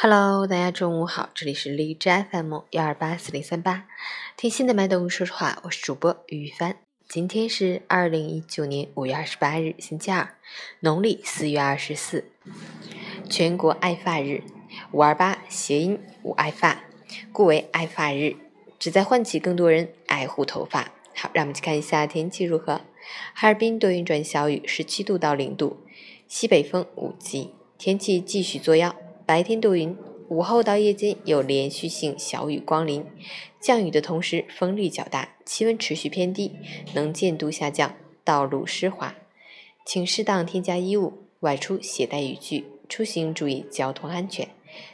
Hello，大家中午好，这里是荔枝 FM 幺二八四零三八，听心的麦动说实话，我是主播于帆。今天是二零一九年五月二十八日，星期二，农历四月二十四，全国爱发日。五二八谐音五爱发，故为爱发日，旨在唤起更多人爱护头发。好，让我们去看一下天气如何。哈尔滨多云转小雨，十七度到零度，西北风五级，天气继续作妖。白天多云，午后到夜间有连续性小雨光临，降雨的同时风力较大，气温持续偏低，能见度下降，道路湿滑，请适当添加衣物，外出携带雨具，出行注意交通安全，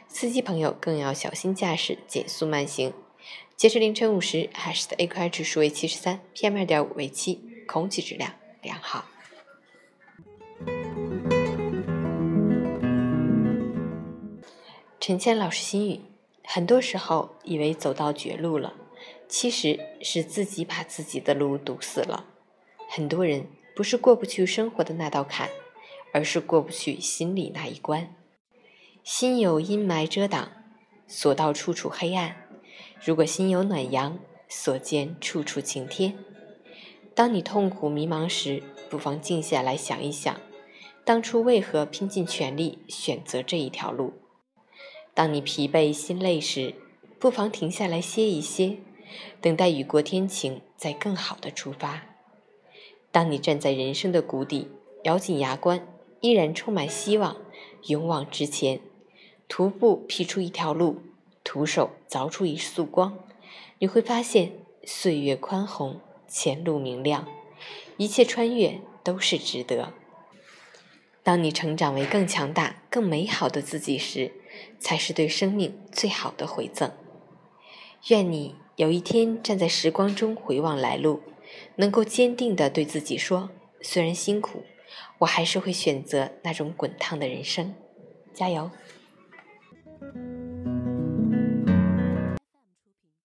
司机朋友更要小心驾驶，减速慢行。截至凌晨五时，海市的 AQI 指数为七十三，PM 二点五为七，空气质量良好。陈谦老师心语：很多时候以为走到绝路了，其实是自己把自己的路堵死了。很多人不是过不去生活的那道坎，而是过不去心里那一关。心有阴霾遮挡，所到处处黑暗；如果心有暖阳，所见处处晴天。当你痛苦迷茫时，不妨静下来想一想，当初为何拼尽全力选择这一条路。当你疲惫心累时，不妨停下来歇一歇，等待雨过天晴，再更好的出发。当你站在人生的谷底，咬紧牙关，依然充满希望，勇往直前，徒步劈出一条路，徒手凿出一束光，你会发现岁月宽宏，前路明亮，一切穿越都是值得。当你成长为更强大、更美好的自己时，才是对生命最好的回赠。愿你有一天站在时光中回望来路，能够坚定地对自己说：“虽然辛苦，我还是会选择那种滚烫的人生。”加油！